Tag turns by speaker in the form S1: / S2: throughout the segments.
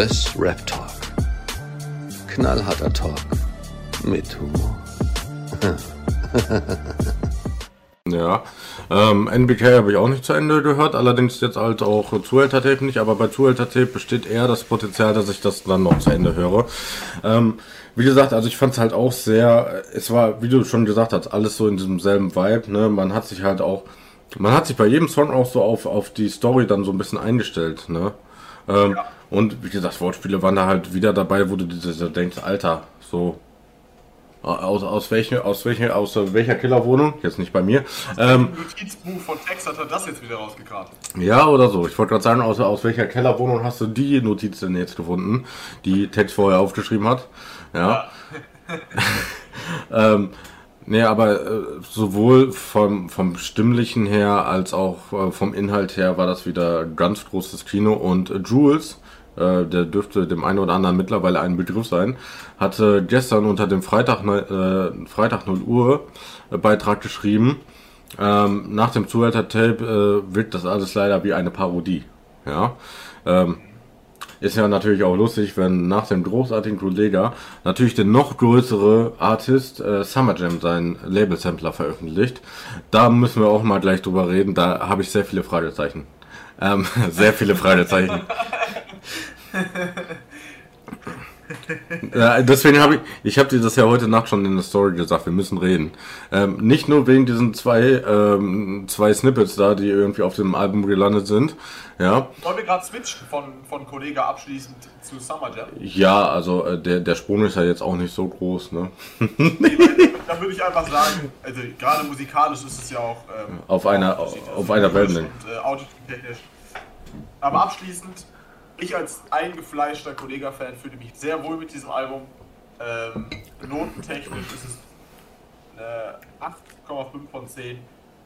S1: Wes Rap Talk. Knallharter Talk mit Humor.
S2: Ja, ähm, NBK habe ich auch nicht zu Ende gehört, allerdings jetzt halt auch Zuhälter Tape nicht, aber bei Zuhälter Tape besteht eher das Potenzial, dass ich das dann noch zu Ende höre. Ähm, wie gesagt, also ich fand es halt auch sehr, es war, wie du schon gesagt hast, alles so in diesem selben Vibe, ne, man hat sich halt auch, man hat sich bei jedem Song auch so auf, auf die Story dann so ein bisschen eingestellt, ne. Ähm, ja. Und wie gesagt, Wortspiele waren da halt wieder dabei, wo du dir denkst, Alter, so, aus, aus, welche, aus, welche, aus welcher Killerwohnung? Jetzt nicht bei mir.
S3: Ähm, Notizbuch von Text hat er das jetzt wieder rausgekramt.
S2: Ja, oder so. Ich wollte gerade sagen, aus, aus welcher Kellerwohnung hast du die Notiz denn jetzt gefunden, die Text vorher aufgeschrieben hat? Ja. ja. ähm, nee, aber äh, sowohl vom, vom Stimmlichen her als auch äh, vom Inhalt her war das wieder ganz großes Kino und äh, Jules der dürfte dem einen oder anderen mittlerweile ein Begriff sein, hatte gestern unter dem Freitag, äh, Freitag 0 Uhr äh, Beitrag geschrieben, ähm, nach dem Zuhälter-Tape äh, wirkt das alles leider wie eine Parodie. Ja. Ähm, ist ja natürlich auch lustig, wenn nach dem großartigen Kollega natürlich der noch größere Artist äh, Summer Jam seinen Label-Sampler veröffentlicht. Da müssen wir auch mal gleich drüber reden. Da habe ich sehr viele Fragezeichen. Ähm, sehr viele Fragezeichen. Ja, deswegen habe ich, ich habe dir das ja heute Nacht schon in der Story gesagt, wir müssen reden. Ähm, nicht nur wegen diesen zwei, ähm, zwei Snippets da, die irgendwie auf dem Album gelandet sind. Ja.
S3: Wollen wir gerade switchen von, von Kollege abschließend zu Summer Jam?
S2: Ja, also äh, der, der Sprung ist ja jetzt auch nicht so groß, ne?
S3: da würde ich einfach sagen, also gerade musikalisch ist es ja auch
S2: ähm, auf einer, auf, auf einer Wellenlänge.
S3: Äh, Aber abschließend ich als eingefleischter Kollega-Fan fühle mich sehr wohl mit diesem Album. Ähm, notentechnisch ist es eine 8,5 von 10.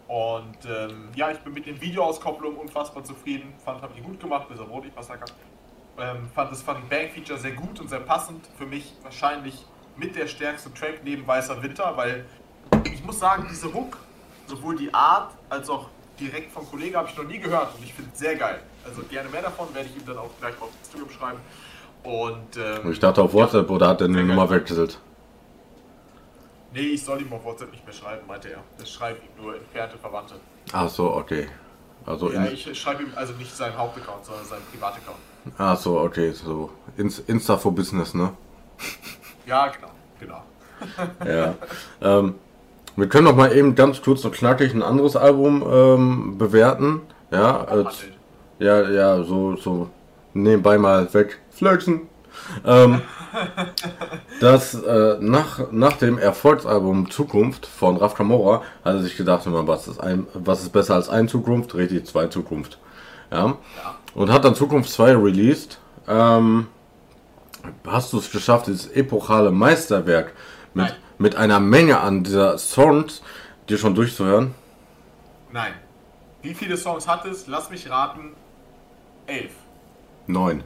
S3: Und ähm, ja, ich bin mit den Videoauskopplungen unfassbar zufrieden. Fand, habe ich gut gemacht, bis auf Rot ich was da. Ähm, fand das Funny Bang Feature sehr gut und sehr passend. Für mich wahrscheinlich mit der stärkste Track neben Weißer Winter, weil ich muss sagen, diese Hook, sowohl die Art als auch direkt vom Kollegen habe ich noch nie gehört und ich finde es sehr geil. Also gerne mehr davon, werde ich ihm dann auch gleich auf Instagram schreiben. Und, ähm,
S2: ich dachte auf WhatsApp oder hat er eine Nummer weggesetzt?
S3: Nee, ich soll ihm auf WhatsApp nicht mehr schreiben, meinte er. Das schreibt ihm nur entfernte Verwandte.
S2: Ach so, okay. Also
S3: ja, ich schreibe ihm also nicht seinen Hauptaccount, sondern seinen Privataccount.
S2: Ach so, okay, so Insta for Business, ne?
S3: Ja, genau, genau.
S2: ja. Ähm, wir können noch mal eben ganz kurz und knackig ein anderes Album ähm, bewerten. Ja, äh, ja, ja, so, so nebenbei mal weg. Flexen. Ähm, das äh, nach, nach dem Erfolgsalbum Zukunft von Raf Kamora hat er sich gedacht, was ist, ein, was ist besser als ein Zukunft? Richtig, zwei Zukunft. Ja. ja. Und hat dann Zukunft 2 released. Ähm, hast du es geschafft, dieses epochale Meisterwerk mit, mit einer Menge an dieser Songs dir schon durchzuhören?
S3: Nein. Wie viele Songs hat es? Lass mich raten. Elf.
S2: Neun.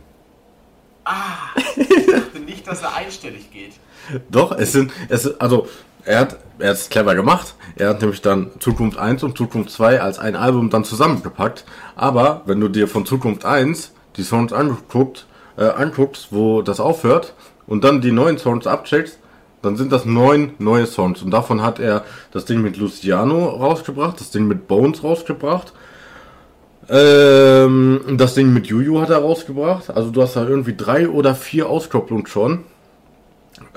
S3: Ah, ich dachte nicht, dass er einstellig geht.
S2: Doch, es sind, es, also, er hat, er ist clever gemacht. Er hat nämlich dann Zukunft 1 und Zukunft 2 als ein Album dann zusammengepackt. Aber wenn du dir von Zukunft 1 die Songs anguckst, äh, anguckst, wo das aufhört und dann die neuen Songs abcheckst, dann sind das neun neue Songs. Und davon hat er das Ding mit Luciano rausgebracht, das Ding mit Bones rausgebracht ähm, das Ding mit Juju hat er rausgebracht. Also du hast da irgendwie drei oder vier Auskopplungen schon.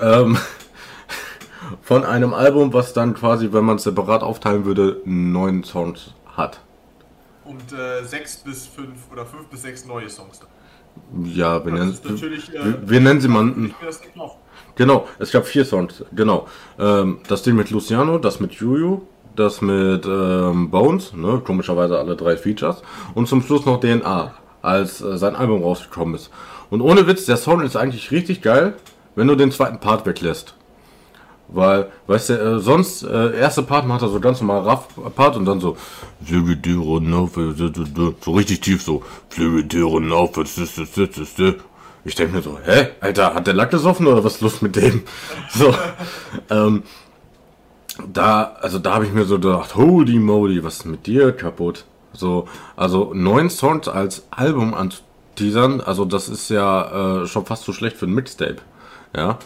S2: Ähm, von einem Album, was dann quasi, wenn man es separat aufteilen würde, neun Songs hat.
S3: Und äh, sechs bis fünf oder fünf bis sechs neue Songs.
S2: Ja, wir nennen, wir, äh, wir, nennen sie mal. Genau, es gab vier Songs, genau. Ähm, das Ding mit Luciano, das mit Juju, das mit ähm, Bones, ne, komischerweise alle drei Features, und zum Schluss noch DNA, als äh, sein Album rausgekommen ist. Und ohne Witz, der Sound ist eigentlich richtig geil, wenn du den zweiten Part weglässt. Weil, weißt du, äh, sonst, äh, erste Part macht er so ganz normal Raff-Part und dann so, so richtig tief so, ich denke mir so, hä, Alter, hat der Lack gesoffen oder was ist los mit dem? So, ähm, da, also da habe ich mir so gedacht, holy moly, was ist mit dir kaputt? So, also neun Songs als Album an, teasern. Also das ist ja äh, schon fast so schlecht für ein Mixtape. Ja.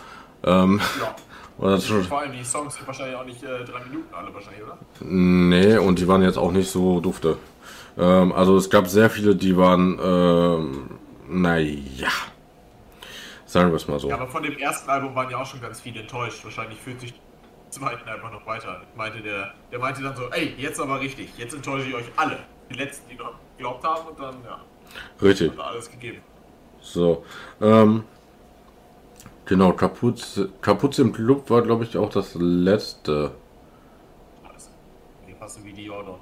S2: Ähm,
S3: Ja.
S2: oder schon,
S3: Vor allem die Songs sind wahrscheinlich auch nicht äh, drei Minuten alle wahrscheinlich, oder?
S2: nee, und die waren jetzt auch nicht so dufte. Ähm, also es gab sehr viele, die waren, ähm, naja. Sagen wir es mal so.
S3: Ja, aber von dem ersten Album waren ja auch schon ganz viele enttäuscht. Wahrscheinlich fühlt sich zweiten einfach noch weiter. Meinte der, der meinte dann so, ey, jetzt aber richtig, jetzt enttäusche ich euch alle. Die letzten, die noch geglaubt haben und dann, ja,
S2: Richtig.
S3: hat alles gegeben.
S2: So. Ähm, genau, Kapuze, Kapuze im Club war, glaube ich, auch das letzte.
S3: Alles. Die passen wie die Order.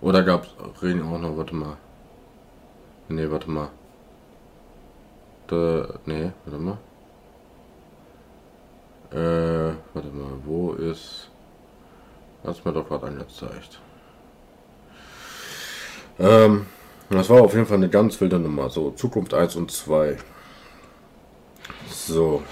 S2: Oder gab es Reden auch noch? Warte mal. Nee, warte mal. Da, nee, warte mal. Äh, warte mal, wo ist. Hast mir doch gerade angezeigt. Ähm, das war auf jeden Fall eine ganz wilde Nummer. So, Zukunft 1 und 2. So.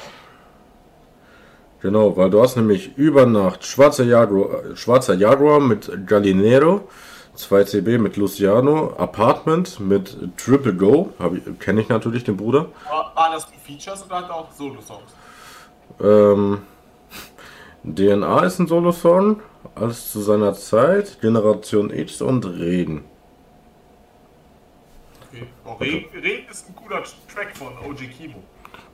S2: Genau, weil du hast nämlich über Nacht Schwarzer Jaguar, äh, Schwarzer Jaguar mit Gallinero, 2 CB mit Luciano, Apartment mit Triple Go, kenne ich natürlich den Bruder.
S3: War, waren das die Features oder hat auch Solo-Songs?
S2: Ähm, DNA ist ein Solo-Song, alles zu seiner Zeit, Generation X und Regen.
S3: Okay. Oh, Regen, Regen ist ein cooler Track von OG Kimo.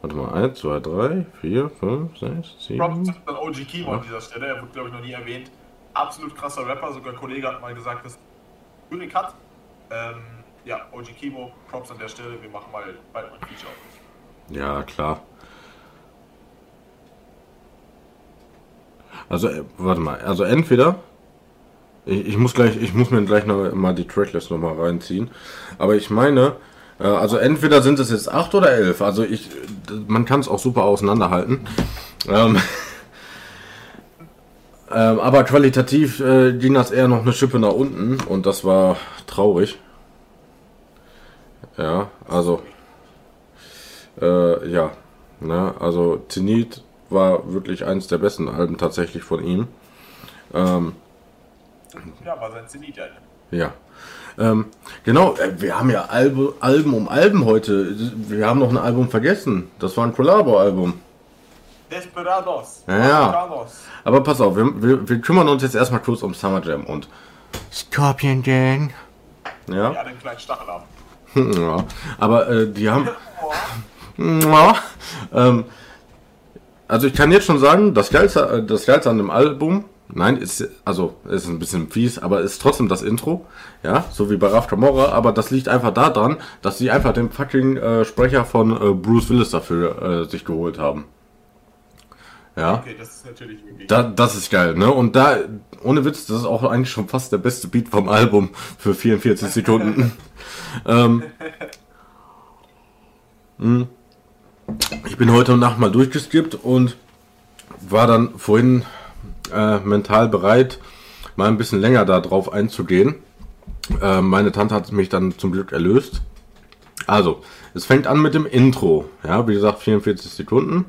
S2: Warte mal, 1, 2, 3, 4, 5, 6,
S3: Props
S2: 7.
S3: an OG Kimo an dieser Stelle. Er wurde, glaube ich, noch nie erwähnt. Absolut krasser Rapper. Sogar ein Kollege hat mal gesagt, dass Lyrik hat. Ähm, ja, OG Kimo, Props an der Stelle. Wir machen mal bald mal ein Feature auf.
S2: Ja, klar. Also, äh, warte mal, also entweder. Ich, ich muss gleich, ich muss mir gleich noch mal die Tracklist noch mal reinziehen. Aber ich meine, äh, also entweder sind es jetzt acht oder elf. Also ich, man kann es auch super auseinanderhalten. Ähm, ähm, aber qualitativ äh, ging das eher noch eine Schippe nach unten und das war traurig. Ja, also äh, ja, ne, also Zenit war wirklich eins der besten Alben tatsächlich von ihm. Ähm,
S3: Ja, war sein Zenit, ja.
S2: ja. Ähm, genau, äh, wir haben ja Albu, Alben um Alben heute. Wir haben noch ein Album vergessen. Das war ein Collabo-Album.
S3: Desperados.
S2: Ja.
S3: Americanos.
S2: Aber pass auf, wir, wir, wir kümmern uns jetzt erstmal kurz um Summer Jam und Scorpion Gang. Ja,
S3: Ja, den kleinen Stachel haben.
S2: ja. aber äh, die haben. Ja. Ähm, also ich kann jetzt schon sagen, das Geilste, äh, das Geilste an dem Album, nein, ist, also ist ein bisschen fies, aber ist trotzdem das Intro, ja, so wie bei Raf Camorra, aber das liegt einfach daran, dass sie einfach den fucking äh, Sprecher von äh, Bruce Willis dafür äh, sich geholt haben. Ja.
S3: Okay, das ist natürlich wirklich.
S2: Da, das ist geil, ne? Und da, ohne Witz, das ist auch eigentlich schon fast der beste Beat vom Album für 44 Sekunden. ähm, mh. Ich bin heute Nacht mal durchgeskippt und war dann vorhin äh, mental bereit, mal ein bisschen länger darauf einzugehen. Äh, meine Tante hat mich dann zum Glück erlöst. Also, es fängt an mit dem Intro. Ja, wie gesagt, 44 Sekunden.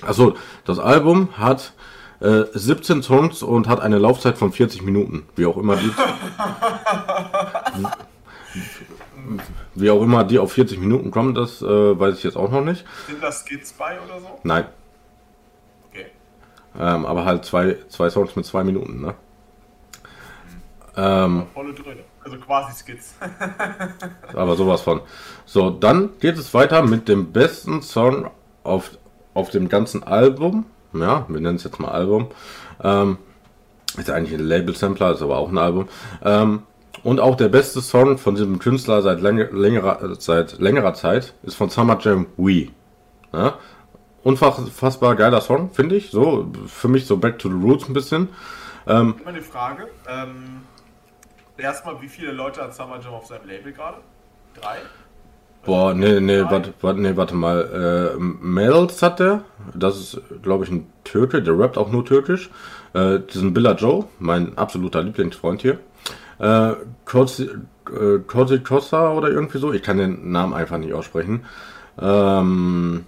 S2: Also, das Album hat äh, 17 Songs und hat eine Laufzeit von 40 Minuten. Wie auch immer die. wie auch immer die auf 40 Minuten kommen, das äh, weiß ich jetzt auch noch nicht.
S3: Sind da Skits bei oder so?
S2: Nein.
S3: Okay.
S2: Ähm, aber halt zwei, zwei Songs mit zwei Minuten, ne? Ähm,
S3: Volle Dröhne. Also quasi Skits.
S2: aber sowas von. So, dann geht es weiter mit dem besten Song auf, auf dem ganzen Album. Ja, wir nennen es jetzt mal Album. Ähm, ist eigentlich ein Label-Sampler, ist aber auch ein Album. Ähm, und auch der beste Song von diesem Künstler seit, länger, längerer, seit längerer Zeit ist von Summer Jam We. Ja? Unfassbar geiler Song, finde ich. So, für mich so Back to the Roots ein bisschen. Ähm,
S3: Immer eine Frage. Ähm, erstmal, wie viele Leute hat Summer Jam auf seinem Label gerade? Drei?
S2: Boah, nee, nee, warte, warte, nee, warte mal. Äh, Mels hat der. Das ist, glaube ich, ein Türke. Der rappt auch nur türkisch. Äh, diesen Billa Joe, mein absoluter Lieblingsfreund hier. Äh, Kozi, äh, Kossa oder irgendwie so. Ich kann den Namen einfach nicht aussprechen. Ähm,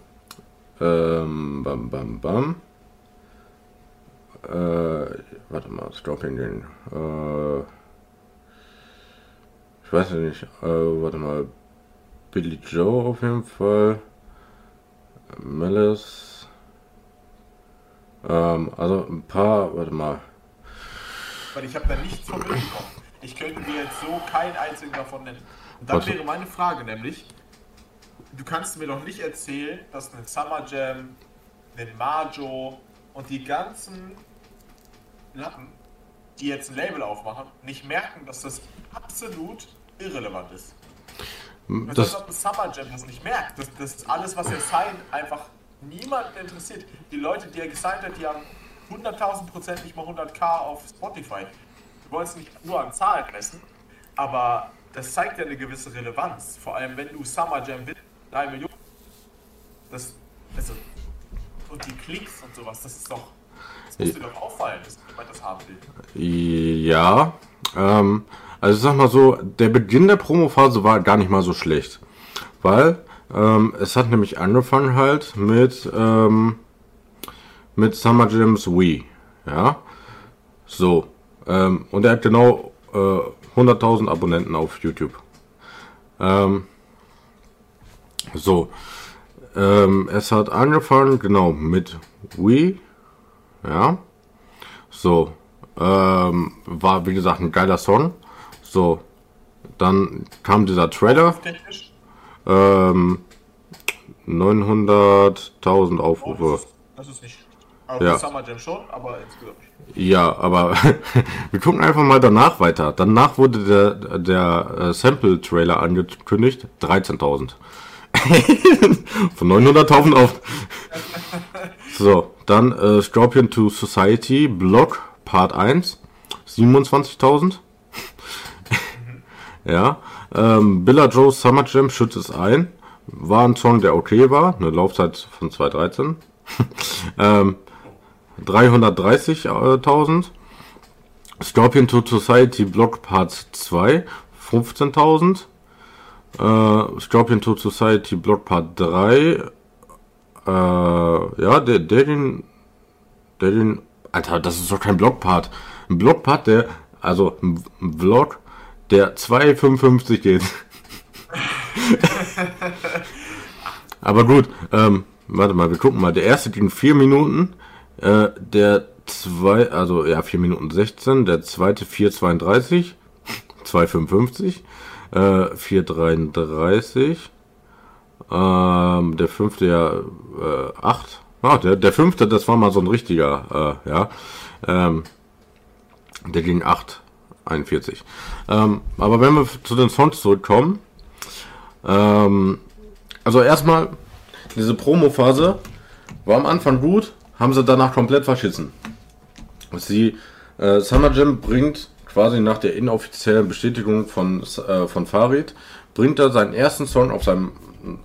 S2: ähm, bam, bam, bam. Äh, warte mal, Scorpion Gang. Äh, ich weiß nicht. Äh, warte mal. Billy Joe auf jeden Fall. Malice. Ähm, also ein paar, warte mal.
S3: Weil ich habe da nichts von mitbekommen. Ich könnte dir jetzt so keinen einzigen davon nennen. Und dann
S2: Was?
S3: wäre meine Frage nämlich, du kannst mir doch nicht erzählen, dass ein Summer Jam, ein Majo und die ganzen Lappen, die jetzt ein Label aufmachen, nicht merken, dass das absolut irrelevant ist. Das,
S2: Das,
S3: ist, ob ein Summer Jam das nicht merkt. Das, das ist alles, was er signed, einfach niemanden interessiert. Die Leute, die er gesigned hat, die haben 100.000 Prozent, nicht mal 100k auf Spotify. Wollen es nicht nur an Zahlen messen, aber das zeigt ja eine gewisse Relevanz. Vor allem, wenn du Summer Jam willst, 3 Millionen. Das, also, und die Klicks und sowas, das ist doch, das muss dir doch auffallen, dass jemand das haben will.
S2: ja, ähm, also ich sag mal so, der Beginn der Promophase war gar nicht mal so schlecht. Weil ähm, es hat nämlich angefangen halt mit, ähm, mit Summer Jams Wii. Ja. So. Ähm, und er hat genau äh, 100.000 Abonnenten auf YouTube. Ähm, so. Ähm, es hat angefangen, genau, mit Wii. Ja. So. Ähm, war, wie gesagt, ein geiler Song. So. Dann kam dieser Trailer.
S3: Technisch,
S2: Ähm, 900.000
S3: oh,
S2: Aufrufe.
S3: das, ist, das ist nicht. Also
S2: Ja.
S3: Summer Jam schon, aber insgesamt.
S2: Ja, aber wir gucken einfach mal danach weiter. Danach wurde der, der äh, Sample-Trailer angekündigt. 13.000. Von 900.000 auf. So, dann äh, Scorpion to Society, Block, Part 1. 27.000. ja. Ähm, Billa Joe Summer Jam schützt es ein. War ein Song, der okay war. Eine Laufzeit von 2013. ähm, 330.000. Scorpion to Society Block Part 2 15.000. Äh, Scorpion to Society Block Part 3 äh, ja, der, der den der den Alter, das ist doch kein Blockpart. Ein Blockpart, der also ein ein Vlog, der 2,55 geht. Aber gut, ähm, warte mal, wir gucken mal. Der erste ging 4 Minuten, äh, der zwei, also ja, 4 Minuten 16, der zweite 4,32, 2,55, äh, 4,33, ähm, der fünfte ja, äh, 8. Ah, der, der fünfte, das war mal so ein richtiger, äh, ja, ähm, der ging 8,41. Ähm, aber wenn wir zu den Songs zurückkommen, ähm, also erstmal, diese Promo-Phase war am Anfang gut, haben sie danach komplett verschissen. Sie, äh, Summer Jam bringt quasi nach der inoffiziellen Bestätigung von, äh, von Farid, bringt er seinen ersten Song auf seinem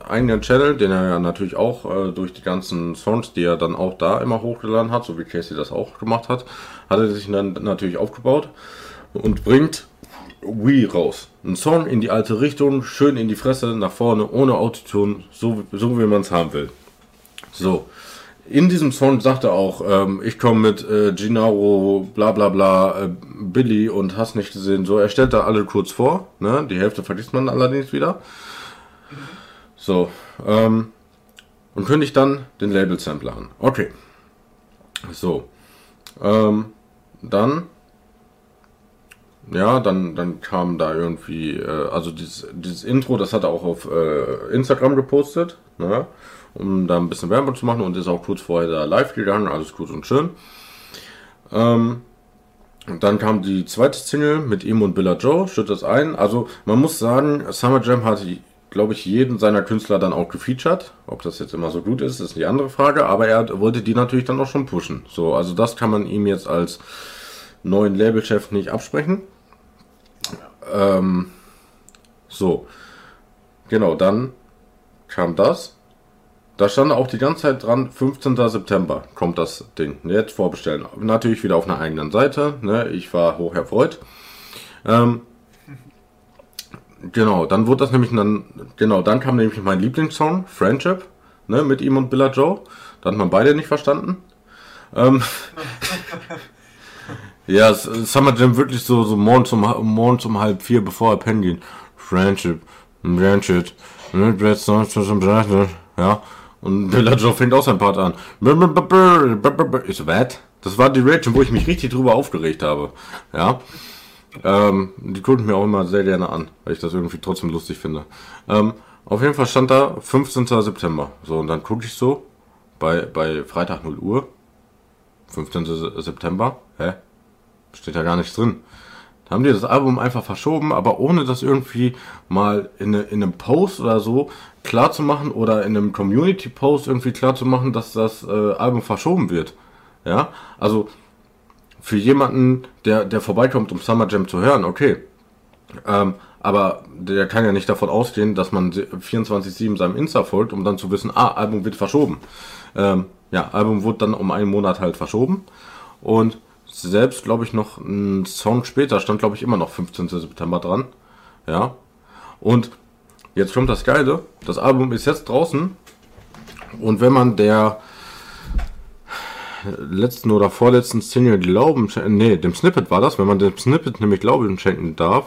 S2: eigenen Channel, den er ja natürlich auch äh, durch die ganzen Songs, die er dann auch da immer hochgeladen hat, so wie Casey das auch gemacht hat, hat er sich dann natürlich aufgebaut und bringt Wii raus. Ein Song in die alte Richtung, schön in die Fresse, nach vorne, ohne Autotune, so, so wie man es haben will. So. In diesem Song sagt er auch, ähm, ich komme mit äh, Gennaro, bla bla bla, äh, Billy und hast nicht gesehen. So, er stellt da alle kurz vor. Ne? Die Hälfte vergisst man allerdings wieder. So. Ähm, und kündigt dann den Label-Sampler an. Okay. So. Ähm, dann ja, dann, dann kam da irgendwie, äh, also dieses, dieses Intro, das hat er auch auf äh, Instagram gepostet, ne, um da ein bisschen Werbung zu machen und ist auch kurz vorher da live gegangen, alles gut und schön. Ähm, und dann kam die zweite Single mit ihm und Billa Joe, schüttet das ein. Also man muss sagen, Summer Jam hat, glaube ich, jeden seiner Künstler dann auch gefeatured. Ob das jetzt immer so gut ist, ist die andere Frage, aber er wollte die natürlich dann auch schon pushen. So, also das kann man ihm jetzt als neuen Labelchef nicht absprechen. Ähm, so. Genau, dann kam das. Da stand auch die ganze Zeit dran, 15. September kommt das Ding. Jetzt vorbestellen. Natürlich wieder auf einer eigenen Seite. Ne? Ich war hoch erfreut. Ähm, genau, dann wurde das nämlich dann, genau, dann kam nämlich mein Lieblingssong, Friendship, ne, mit ihm und Billa Joe. Da hat man beide nicht verstanden. Ähm, ja, Summer Jam wirklich so, so morgens um, morgens um halb vier, bevor er pennen geht. Friendship, Friendship, Ja. Und Joe fängt auch sein Part an. Ich so, was? Das war die Reaction, wo ich mich richtig drüber aufgeregt habe. Ja. Ähm, die gucken mir auch immer sehr gerne an, weil ich das irgendwie trotzdem lustig finde. Ähm, auf jeden Fall stand da 15. September. So, und dann gucke ich so bei, bei Freitag 0 Uhr. 15. September. Hä? Steht da gar nichts drin. Da haben die das Album einfach verschoben, aber ohne das irgendwie mal in, eine, in einem Post oder so klar zu machen oder in einem Community-Post irgendwie klar zu machen, dass das äh, Album verschoben wird. Ja, also für jemanden, der, der vorbeikommt, um Summer Jam zu hören, okay. Ähm, aber der kann ja nicht davon ausgehen, dass man 24-7 seinem Insta folgt, um dann zu wissen, ah, Album wird verschoben. Ähm, ja, Album wurde dann um einen Monat halt verschoben. Und selbst, glaube ich, noch ein Song später stand, glaube ich, immer noch 15. September dran. Ja. Und jetzt kommt das Geile. Das Album ist jetzt draußen. Und wenn man der letzten oder vorletzten Single Glauben, nee, dem Snippet war das, wenn man dem Snippet nämlich Glauben schenken darf,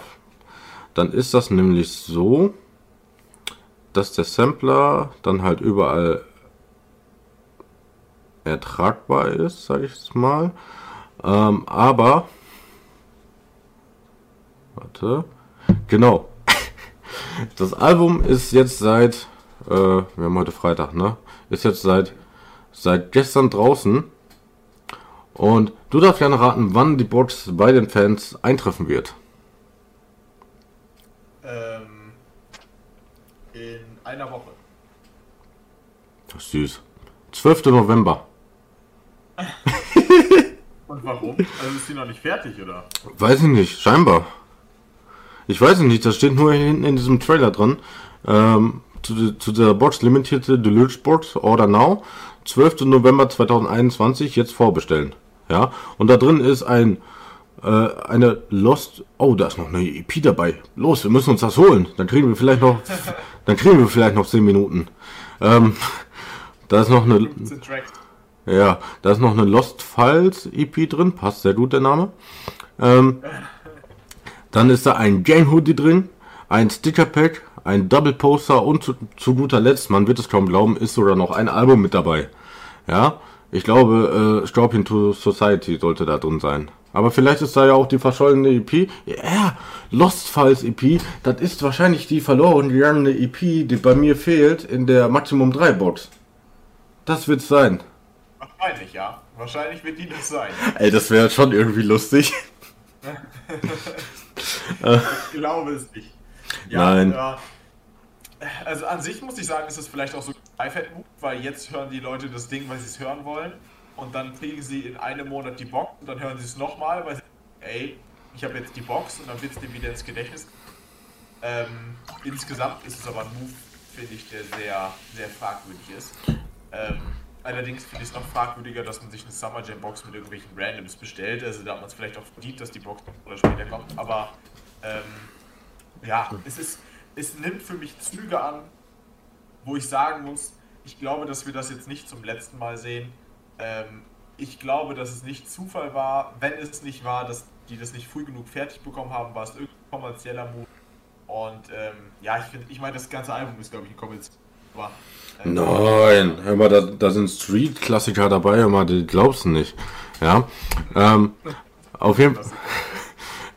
S2: dann ist das nämlich so, dass der Sampler dann halt überall ertragbar ist, sage ich es mal. Ähm, aber, warte, genau. Das Album ist jetzt seit, äh, wir haben heute Freitag, ne? Ist jetzt seit, seit gestern draußen. Und du darfst gerne raten, wann die Box bei den Fans eintreffen wird.
S3: Ähm, in einer Woche.
S2: Das ist süß. 12. November.
S3: Warum? Also ist sie noch nicht fertig, oder?
S2: Weiß ich nicht, scheinbar. Ich weiß nicht, das steht nur hinten in diesem Trailer dran. Ähm, zu, zu der Box limitierte Deluxe Box Order Now. 12. November 2021 jetzt vorbestellen. Ja, und da drin ist ein äh, eine Lost. Oh, da ist noch eine EP dabei. Los, wir müssen uns das holen. Dann kriegen wir vielleicht noch, dann kriegen wir vielleicht noch 10 Minuten. Ähm, da ist noch eine. Ja, da ist noch eine Lost Files EP drin. Passt sehr gut der Name. Ähm, dann ist da ein Game Hoodie drin, ein Sticker Pack, ein Double Poster und zu, zu, guter Letzt, man wird es kaum glauben, ist sogar noch ein Album mit dabei. Ja, ich glaube, äh, Scorpion to Society sollte da drin sein. Aber vielleicht ist da ja auch die verschollene EP. Ja, Lost Files EP, das ist wahrscheinlich die verloren gegangene EP, die bei mir fehlt in der Maximum 3 Box. Das wird's sein.
S3: Wahrscheinlich, ja. Wahrscheinlich wird die das sein.
S2: Ey, das wäre schon irgendwie lustig.
S3: ich glaube es nicht.
S2: Ja, Nein.
S3: Ja. Also an sich muss ich sagen, ist es vielleicht auch so ein move weil jetzt hören die Leute das Ding, weil sie es hören wollen. Und dann kriegen sie in einem Monat die Box und dann hören sie es nochmal, weil sie, ey, ich habe jetzt die Box und dann wird es dem wieder ins Gedächtnis. Ähm, insgesamt ist es aber ein Move, finde ich, der sehr, sehr fragwürdig ist. Ähm, allerdings finde ich es noch fragwürdiger, dass man sich eine Summer Jam Box mit irgendwelchen Randoms bestellt. Also da hat man es vielleicht auch verdient, dass die Box oder später kommt. Aber ähm, ja, es ist, es nimmt für mich Züge an, wo ich sagen muss, ich glaube, dass wir das jetzt nicht zum letzten Mal sehen. Ähm, ich glaube, dass es nicht Zufall war. Wenn es nicht war, dass die das nicht früh genug fertig bekommen haben, war es irgendein kommerzieller Move. Und ähm, ja, ich finde, ich meine, das ganze Album ist, glaube ich, ein kommerzieller
S2: Nein, hör mal, da, da sind Street-Klassiker dabei, hör mal, die glaubst du nicht. Ja, ähm, auf jeden Fall.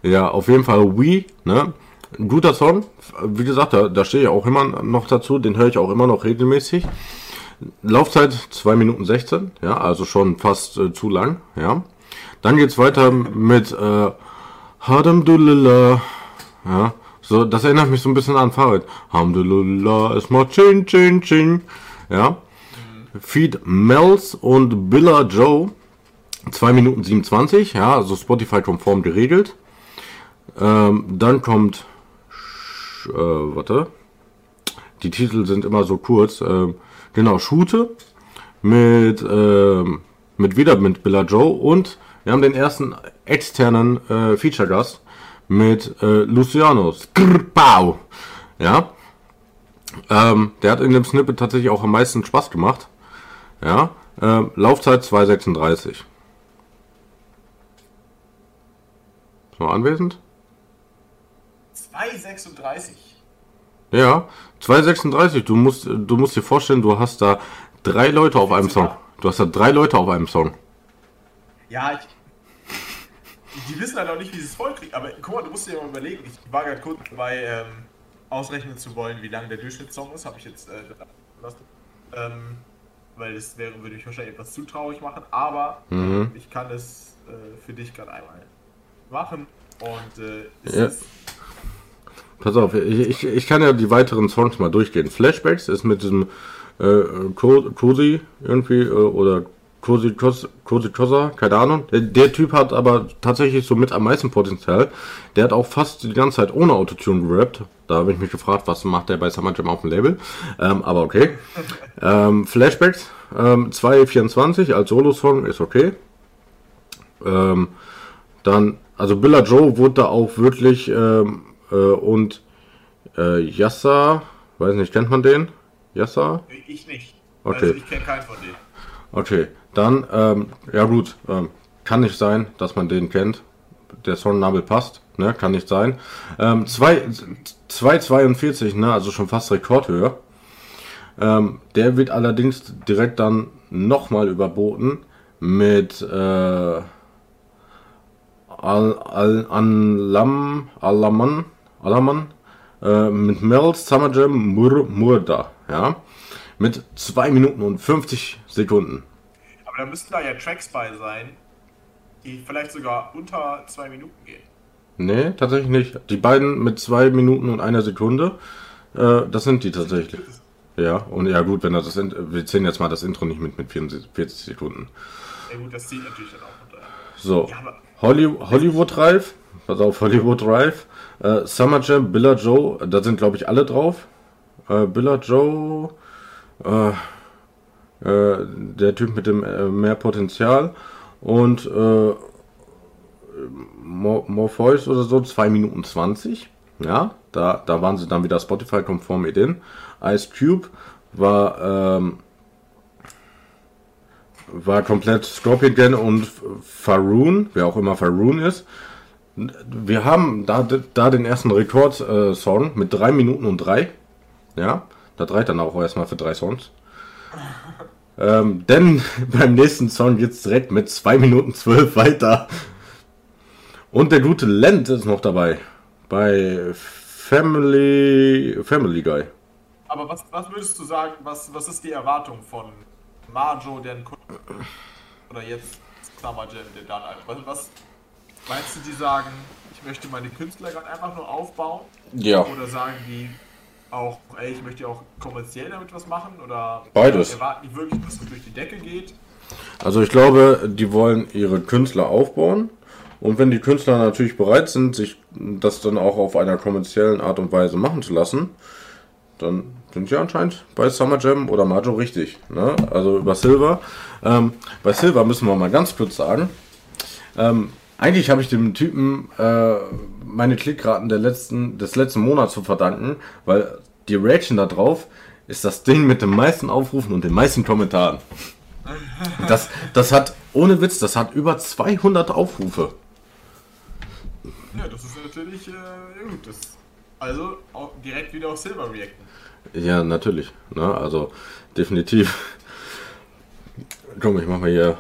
S2: Ja, auf jeden Fall Wii, ne? Ein guter Song. Wie gesagt, da, da stehe ich auch immer noch dazu. Den höre ich auch immer noch regelmäßig. Laufzeit 2 Minuten 16, ja, also schon fast äh, zu lang, ja. Dann geht's weiter mit äh, Hadamdulillah, ja. So, das erinnert mich so ein bisschen an Fahrrad. Alhamdulillah, es macht Chin, Chin, Chin. Ja. Feed Mels und Billa Joe. 2 Minuten 27, ja, also Spotify-konform geregelt. Ähm, dann kommt, äh, warte, die Titel sind immer so kurz. Äh, genau, Shoote mit, äh, mit wieder mit Billa Joe und wir haben den ersten externen äh, Feature-Gast mit äh, Luciano Skrpau. Ja. Ähm, der hat in dem Snippet tatsächlich auch am meisten Spaß gemacht. Ja. Ähm, Laufzeit 2,36. So, anwesend?
S3: 2,36.
S2: Ja, 2,36. Du musst, du musst dir vorstellen, du hast da drei Leute auf einem Song. Du hast da drei Leute auf einem Song.
S3: Ja, ich. Die wissen halt auch nicht, wie sie es vollkriegen. Aber guck mal, du musst dir mal überlegen. Ich war gerade kurz dabei, ähm, ausrechnen zu wollen, wie lang der Durchschnittssong ist. Habe ich jetzt äh, lassen. Ähm, weil das wäre, würde mich wahrscheinlich etwas zu traurig machen. Aber
S2: Mhm.
S3: ich kann es äh, für dich gerade einmal machen. Und äh, es
S2: Ja.
S3: ist
S2: Pass auf, ich, ich, ich kann ja die weiteren Songs mal durchgehen. Flashbacks ist mit diesem äh, Co- Cosi irgendwie äh, oder Cosa, keine Ahnung. Der, der Typ hat aber tatsächlich so mit am meisten Potenzial. Der hat auch fast die ganze Zeit ohne Autotune gerappt. Da habe ich mich gefragt, was macht der bei Summer Jam auf dem Label. Ähm, aber okay. ähm, Flashbacks ähm, 2.24 als Solo-Song ist okay. Ähm, dann, also Billa Joe wurde da auch wirklich ähm, äh, und äh, Yassa, weiß nicht, kennt man den? Yassa?
S3: ich nicht.
S2: Okay.
S3: Also ich kenne keinen von denen.
S2: Okay, dann, ähm, ja gut, ähm, kann nicht sein, dass man den kennt. Der Songname passt, ne, kann nicht sein. Ähm, 2,42, ne, also schon fast Rekordhöhe. Ähm, der wird allerdings direkt dann nochmal überboten mit äh, Al, Al, Alaman, Alaman, äh, mit Mel's Jam Mur, Murda, ja, mit 2 Minuten und 50 Sekunden.
S3: Aber da müssten da ja Tracks bei sein, die vielleicht sogar unter zwei Minuten gehen.
S2: Nee, tatsächlich nicht. Die beiden mit 2 Minuten und einer Sekunde, äh, das sind die tatsächlich. Ja, und ja gut, wenn das, das wir zählen jetzt mal das Intro nicht mit, mit 44 Sekunden.
S3: Ja gut, das zieht natürlich dann auch unter.
S2: So,
S3: Ja, aber
S2: Holly, Hollywood Drive, pass auf, Hollywood Drive, äh, Summer Jam, Billa Joe, da sind glaube ich alle drauf. Äh, Billa Joe, äh, äh, der Typ mit dem äh, mehr Potenzial und äh, Mo- Morpheus oder so, 2 Minuten 20. Ja, da, da waren sie dann wieder Spotify-konform mit in. Ice Cube war ähm, war komplett Scorpion Gang und Faroon, wer auch immer Faroon ist. Wir haben da, da den ersten Rekord-Song mit 3 Minuten und 3. Ja, das reicht dann auch erstmal für drei Songs. Ähm, denn beim nächsten Song geht's direkt mit 2 Minuten 12 weiter. Und der gute Lent ist noch dabei. Bei Family, Family Guy.
S3: Aber was, was würdest du sagen, was, was ist die Erwartung von Marjo, der ein Kunden oder jetzt Summer Jam, der dann was, was meinst du, die sagen, ich möchte meine Künstler gerade einfach nur aufbauen?
S2: Ja.
S3: Oder sagen die auch, ey, ich möchte auch kommerziell damit was machen? Oder
S2: Beides.
S3: erwarten die wirklich, dass es durch die Decke geht?
S2: Also ich glaube, die wollen ihre Künstler aufbauen. Und wenn die Künstler natürlich bereit sind, sich das dann auch auf einer kommerziellen Art und Weise machen zu lassen, dann sind sie anscheinend bei Summer Jam oder Majo richtig. Ne? Also über Silver. Ähm, bei Silver müssen wir mal ganz kurz sagen. Ähm, eigentlich habe ich dem Typen äh, meine Klickraten der letzten, des letzten Monats zu verdanken, weil die Reaction da drauf ist das Ding mit den meisten Aufrufen und den meisten Kommentaren. Das, das hat, ohne Witz, das hat über 200 Aufrufe.
S3: Ja, das ist natürlich äh, ja gut. Das, also auch direkt wieder auf Silver reacten.
S2: Ja, natürlich. Ne? Also definitiv. Komm, ich mach mal hier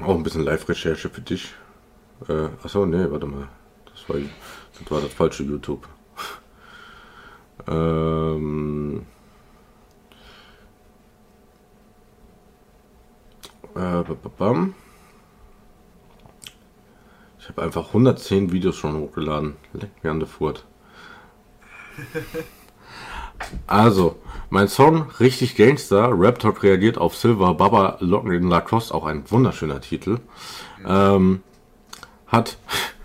S2: auch ein bisschen Live-Recherche für dich. Äh, achso, nee, warte mal. Das war, das war das falsche YouTube. ähm, äh. Ich habe einfach 110 Videos schon hochgeladen. Leck mir an der Furt. Also, mein Song Richtig Gangster, Rap Talk reagiert auf Silver Baba Locken in Lacoste, auch ein wunderschöner Titel. Ähm, hat,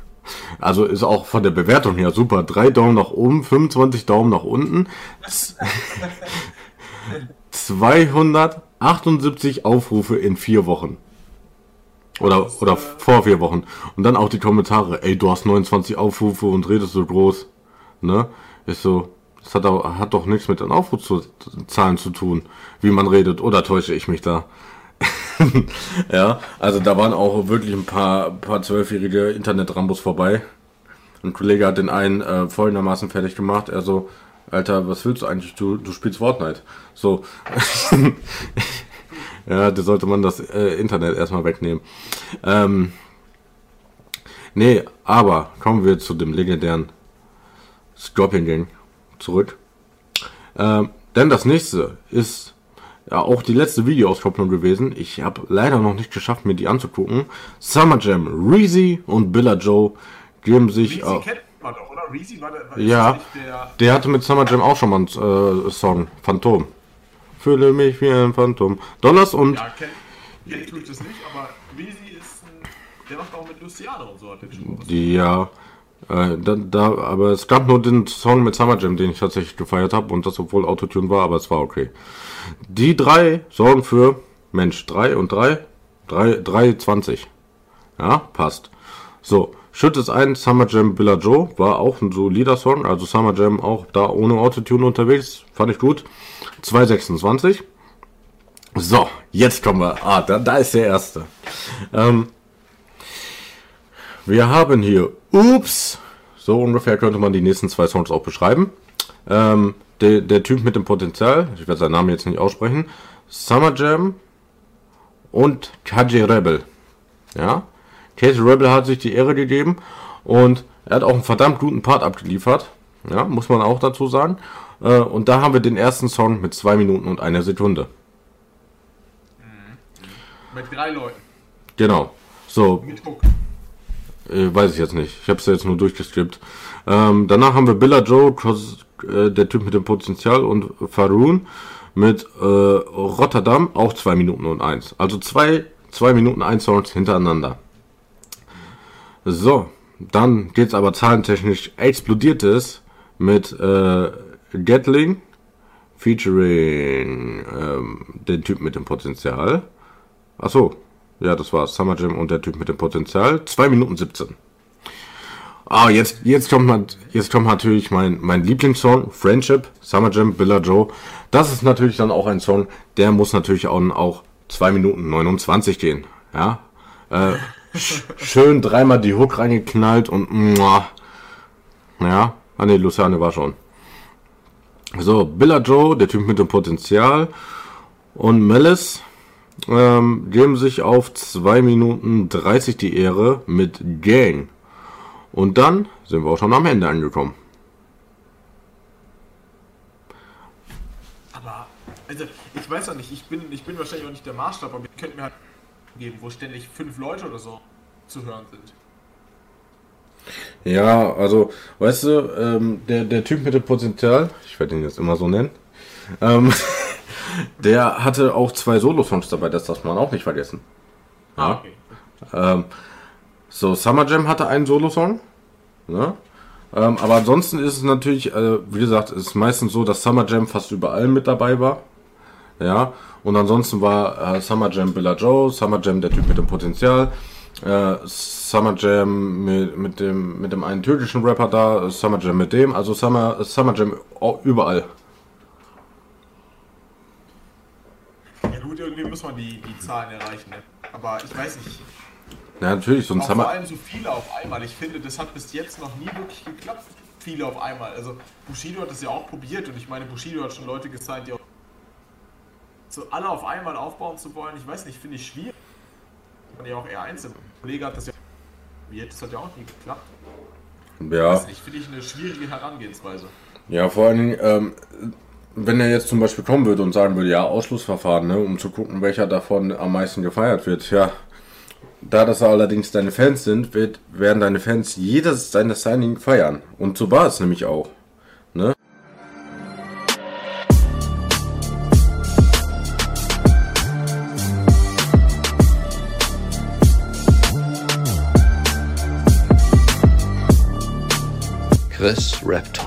S2: also ist auch von der Bewertung her super. Drei Daumen nach oben, 25 Daumen nach unten. Z- 278 Aufrufe in vier Wochen. Oder, oder vor vier Wochen. Und dann auch die Kommentare, ey, du hast 29 Aufrufe und redest so groß. Ne? Ist so, das hat, auch, hat doch nichts mit den Aufrufzahlen zu tun, wie man redet. Oder täusche ich mich da? ja, also da waren auch wirklich ein paar, paar zwölfjährige Internet-Rambos vorbei. ein Kollege hat den einen äh, folgendermaßen fertig gemacht. Er so, Alter, was willst du eigentlich? Du, du spielst Fortnite. So. ja, da sollte man das äh, Internet erstmal wegnehmen. Ähm, nee, aber kommen wir zu dem legendären Scorpion Gang zurück. Ähm, denn das nächste ist ja auch die letzte Videoauskopplung gewesen. Ich habe leider noch nicht geschafft, mir die anzugucken. Summer Jam, Reezy und Billa Joe geben sich.
S3: Reezy kennt man doch, oder? Reezy war der. War
S2: ja, der, der, hatte mit Summer Jam auch schon mal einen äh, Song, Phantom. Fühle mich wie ein Phantom. Dollars und. Ja,
S3: kenn tue ich das nicht, aber Reezy ist ein. Der macht auch mit Luciano und so. Hat
S2: ja. Äh, da, da, aber es gab nur den Song mit Summer Jam, den ich tatsächlich gefeiert habe und das obwohl Autotune war, aber es war okay. Die drei sorgen für, Mensch, drei und drei, drei, drei, zwanzig. Ja, passt. So, Schütt ist ein, Summer Jam Billa Joe, war auch ein solider Song, also Summer Jam auch da ohne Autotune unterwegs, fand ich gut. 226. So, jetzt kommen wir, ah, da, da ist der erste. Ähm, wir haben hier Ups. So ungefähr könnte man die nächsten zwei Songs auch beschreiben. Ähm, der, der Typ mit dem Potenzial, ich werde seinen Namen jetzt nicht aussprechen, Summer Jam und KJ Rebel. Ja, KJ Rebel hat sich die Ehre gegeben und er hat auch einen verdammt guten Part abgeliefert. Ja, muss man auch dazu sagen. Äh, und da haben wir den ersten Song mit zwei Minuten und einer Sekunde.
S3: Mit drei Leuten.
S2: Genau. So. Mit Hook. Äh, weiß ich jetzt nicht. Ich habe es ja jetzt nur durchgeskippt. Ähm, danach haben wir Billa Joe, äh, der Typ mit dem Potenzial, und Faroon mit äh, Rotterdam, auch 2 Minuten und 1. Also 2 zwei, Minuten 1 Songs hintereinander. So, dann geht's aber zahlentechnisch explodiert es mit äh, Gatling featuring ähm, den Typ mit dem Potenzial. Achso, ja, das war Summer Jam und der Typ mit dem Potenzial. 2 Minuten 17. Ah, jetzt, jetzt kommt jetzt kommt natürlich mein, mein Lieblingssong, Friendship, Summer Jam, Billa Joe. Das ist natürlich dann auch ein Song, der muss natürlich auch, auch 2 Minuten 29 gehen. Ja, äh, schön dreimal die Hook reingeknallt und, muah. ja, ah ne, Luciane war schon. So, Billa Joe, der Typ mit dem Potenzial und Malice, ähm, geben sich auf 2 Minuten 30 die Ehre mit Gang. Und dann sind wir auch schon am Ende angekommen.
S3: Aber, also, ich weiß auch nicht, ich bin, ich bin wahrscheinlich auch nicht der Maßstab, aber ihr könnt mir halt geben, wo ständig fünf Leute oder so zu hören sind.
S2: Ja, also, weißt du, ähm, der, der Typ mit dem Potenzial, ich werde ihn jetzt immer so nennen, ähm, Der hatte auch zwei Solo-Songs dabei, das darf man auch nicht vergessen. Ja. Ah, okay. Ähm, so, Summer Jam hatte einen Solo-Song. Ne? Ähm, aber ansonsten ist es natürlich, äh, wie gesagt, ist meistens so, dass Summer Jam fast überall mit dabei war. Ja, und ansonsten war äh, Summer Jam Billa Joe, Summer Jam der Typ mit dem Potenzial, äh, Summer Jam mit, mit, dem, mit dem einen türkischen Rapper da, Summer Jam mit dem, also Summer, Summer Jam überall.
S3: gut, irgendwie muss man die, die Zahlen erreichen. Ne? Aber ich weiß nicht.
S2: Ja, natürlich, sonst
S3: auch
S2: haben wir.
S3: Vor allem so viele auf einmal. Ich finde, das hat bis jetzt noch nie wirklich geklappt. Viele auf einmal. Also Bushido hat das ja auch probiert und ich meine, Bushido hat schon Leute gezeigt, die auch so alle auf einmal aufbauen zu wollen. Ich weiß nicht, finde ich schwierig. Man ja auch eher einzeln. Ein Kollege hat das ja probiert, das hat ja auch nie geklappt.
S2: Ja.
S3: Weiß nicht, finde ich eine schwierige Herangehensweise.
S2: Ja, vor allen Dingen, ähm, wenn er jetzt zum Beispiel kommen würde und sagen würde, ja, Ausschlussverfahren, ne, um zu gucken, welcher davon am meisten gefeiert wird, ja. Da das allerdings deine Fans sind, wird, werden deine Fans jedes seine Signing feiern. Und so war es nämlich auch. Ne?
S1: Chris Talk.